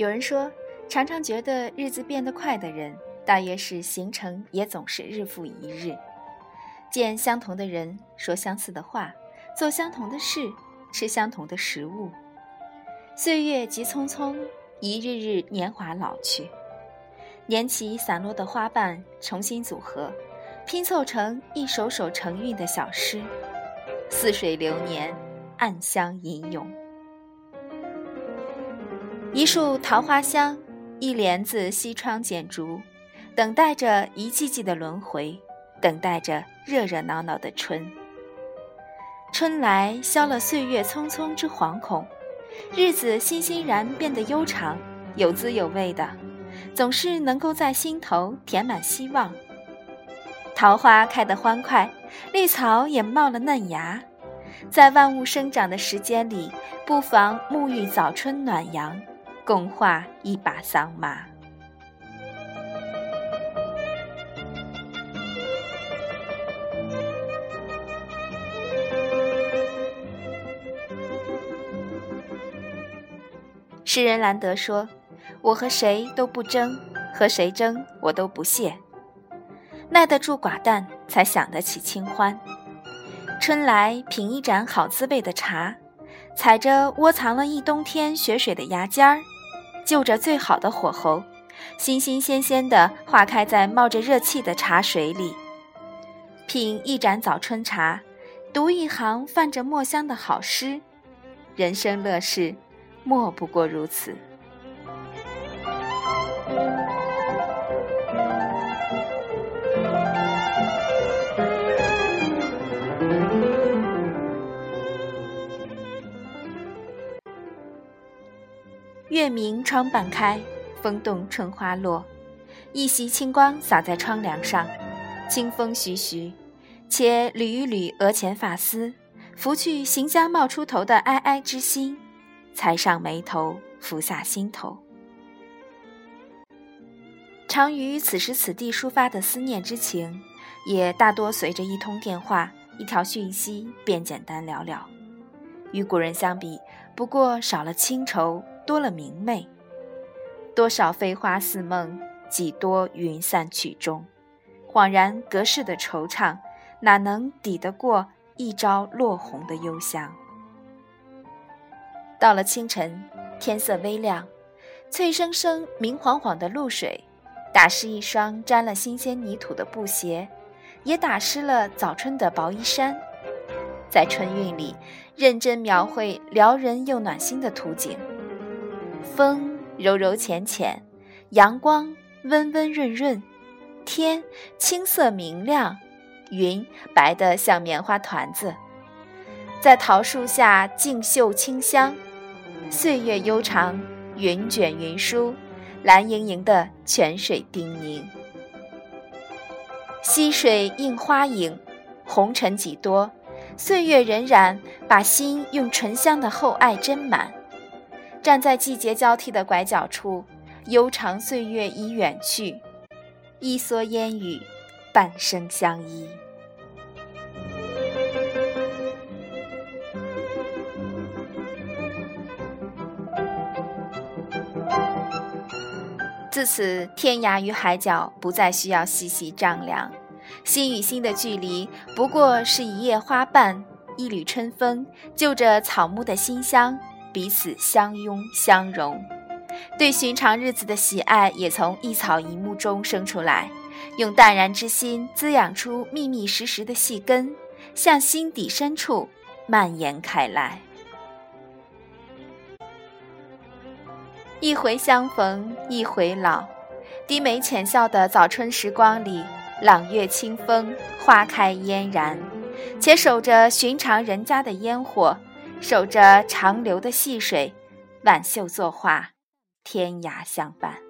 有人说，常常觉得日子变得快的人，大约是行程也总是日复一日，见相同的人，说相似的话，做相同的事，吃相同的食物。岁月急匆匆，一日日年华老去，捻起散落的花瓣，重新组合，拼凑成一首首成韵的小诗。似水流年，暗香吟咏。一束桃花香，一帘子西窗剪烛，等待着一季季的轮回，等待着热热闹闹的春。春来消了岁月匆匆之惶恐，日子欣欣然变得悠长，有滋有味的，总是能够在心头填满希望。桃花开得欢快，绿草也冒了嫩芽，在万物生长的时间里，不妨沐浴早春暖阳。共话一把桑麻。诗人兰德说：“我和谁都不争，和谁争我都不屑。耐得住寡淡，才享得起清欢。春来品一盏好滋味的茶，踩着窝藏了一冬天雪水的芽尖儿。”就着最好的火候，新新鲜鲜的化开在冒着热气的茶水里，品一盏早春茶，读一行泛着墨香的好诗，人生乐事，莫不过如此。月明窗半开，风动春花落，一袭清光洒在窗梁上，清风徐徐，且捋一捋额前发丝，拂去行将冒出头的哀哀之心，才上眉头，拂下心头。常于此时此地抒发的思念之情，也大多随着一通电话、一条讯息便简单了了。与古人相比，不过少了清愁。多了明媚，多少飞花似梦，几多云散曲终。恍然隔世的惆怅，哪能抵得过一朝落红的幽香？到了清晨，天色微亮，翠生生、明晃晃的露水，打湿一双沾了新鲜泥土的布鞋，也打湿了早春的薄衣衫。在春韵里，认真描绘撩人又暖心的图景。风柔柔浅浅，阳光温温润润，天青色明亮，云白得像棉花团子，在桃树下静嗅清香。岁月悠长，云卷云舒，蓝盈盈的泉水叮咛。溪水映花影，红尘几多，岁月荏苒，把心用醇香的厚爱斟满。站在季节交替的拐角处，悠长岁月已远去，一蓑烟雨，半生相依。自此，天涯与海角不再需要细细丈量，心与心的距离不过是一叶花瓣，一缕春风，就着草木的馨香。彼此相拥相融，对寻常日子的喜爱也从一草一木中生出来，用淡然之心滋养出密密实实的细根，向心底深处蔓延开来。一回相逢一回老，低眉浅笑的早春时光里，朗月清风，花开嫣然，且守着寻常人家的烟火。守着长流的细水，挽袖作画，天涯相伴。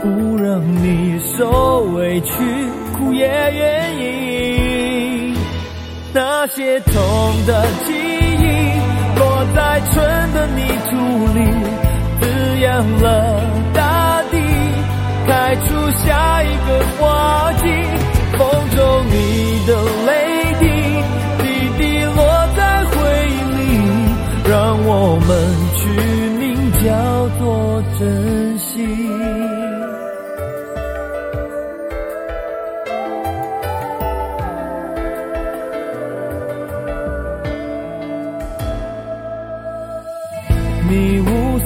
不让你受委屈，哭也愿意。那些痛的记忆，落在春的泥土里，滋养了大地，开出下一个花季。风中你的泪滴，滴滴落在回忆里，让我们取名叫做珍惜。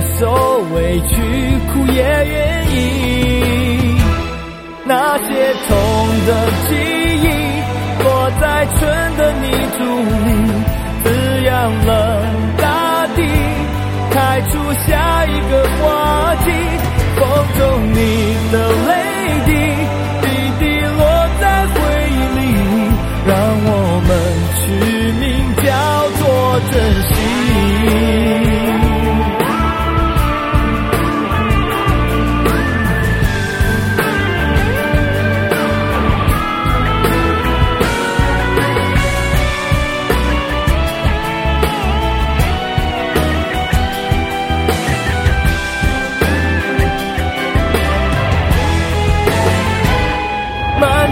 受委屈，哭也愿意。那些痛的记忆，落在春的泥土里，